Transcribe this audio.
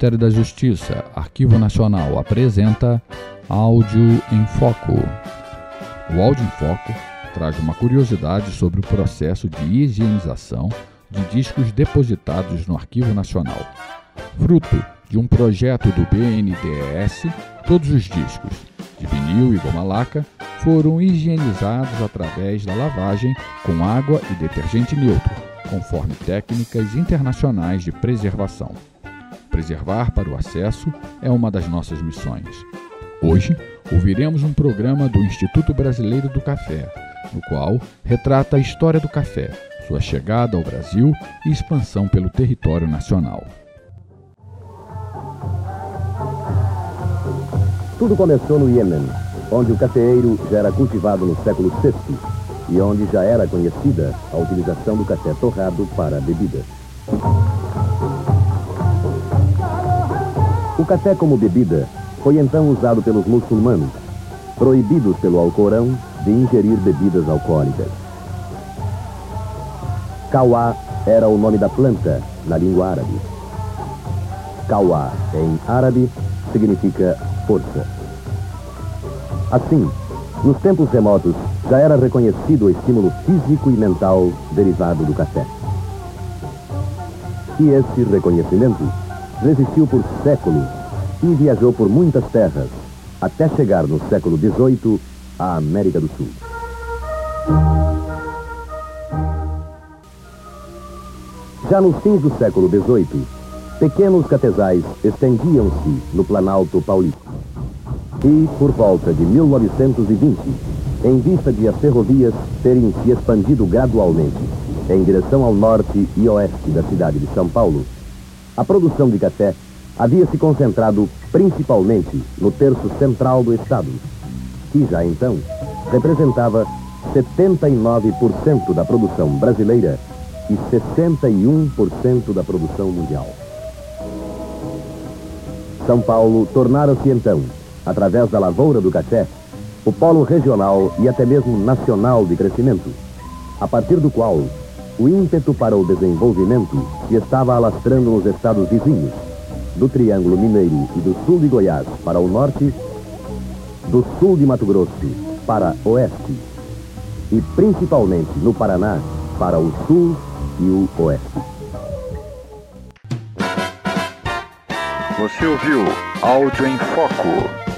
Ministério da Justiça, Arquivo Nacional apresenta Áudio em Foco. O Áudio em Foco traz uma curiosidade sobre o processo de higienização de discos depositados no Arquivo Nacional. Fruto de um projeto do BNDES, todos os discos, de vinil e goma laca, foram higienizados através da lavagem com água e detergente neutro, conforme técnicas internacionais de preservação. Preservar para o acesso é uma das nossas missões. Hoje, ouviremos um programa do Instituto Brasileiro do Café, no qual retrata a história do café, sua chegada ao Brasil e expansão pelo território nacional. Tudo começou no Iêmen, onde o cafeeiro já era cultivado no século VI e onde já era conhecida a utilização do café torrado para a O café como bebida foi então usado pelos muçulmanos, proibidos pelo Alcorão de ingerir bebidas alcoólicas. Kawá era o nome da planta na língua árabe. Kawá, em árabe, significa força. Assim, nos tempos remotos, já era reconhecido o estímulo físico e mental derivado do café. E esse reconhecimento resistiu por séculos e viajou por muitas terras, até chegar no século XVIII à América do Sul. Já nos fins do século XVIII, pequenos cafezais estendiam-se no Planalto Paulista. E, por volta de 1920, em vista de as ferrovias terem se expandido gradualmente em direção ao norte e oeste da cidade de São Paulo, a produção de café havia se concentrado principalmente no terço central do estado, que já então representava 79% da produção brasileira e 61% da produção mundial. São Paulo tornara-se então, através da lavoura do café, o polo regional e até mesmo nacional de crescimento, a partir do qual o ímpeto para o desenvolvimento se estava alastrando nos estados vizinhos, do Triângulo Mineiro e do sul de Goiás para o norte, do sul de Mato Grosso para oeste e principalmente no Paraná para o sul e o oeste. Você ouviu Áudio em Foco